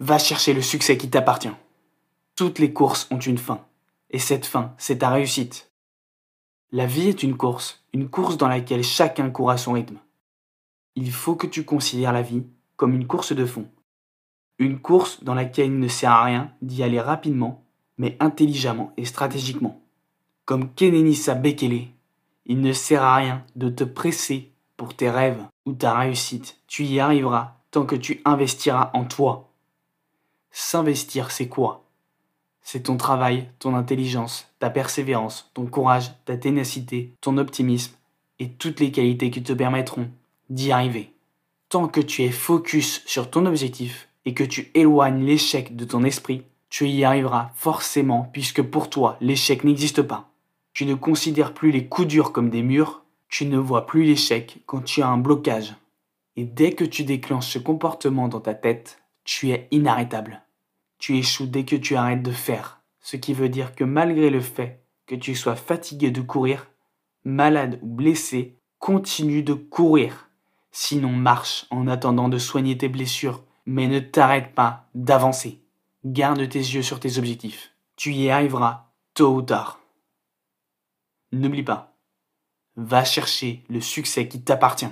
Va chercher le succès qui t'appartient. Toutes les courses ont une fin, et cette fin, c'est ta réussite. La vie est une course, une course dans laquelle chacun court à son rythme. Il faut que tu considères la vie comme une course de fond. Une course dans laquelle il ne sert à rien d'y aller rapidement, mais intelligemment et stratégiquement. Comme Kenenisa Bekele, il ne sert à rien de te presser pour tes rêves ou ta réussite. Tu y arriveras tant que tu investiras en toi. S'investir, c'est quoi? C'est ton travail, ton intelligence, ta persévérance, ton courage, ta ténacité, ton optimisme et toutes les qualités qui te permettront d'y arriver. Tant que tu es focus sur ton objectif et que tu éloignes l'échec de ton esprit, tu y arriveras forcément puisque pour toi l'échec n'existe pas. Tu ne considères plus les coups durs comme des murs, tu ne vois plus l'échec quand tu as un blocage. Et dès que tu déclenches ce comportement dans ta tête, tu es inarrêtable. Tu échoues dès que tu arrêtes de faire, ce qui veut dire que malgré le fait que tu sois fatigué de courir, malade ou blessé, continue de courir. Sinon marche en attendant de soigner tes blessures, mais ne t'arrête pas d'avancer. Garde tes yeux sur tes objectifs. Tu y arriveras tôt ou tard. N'oublie pas, va chercher le succès qui t'appartient.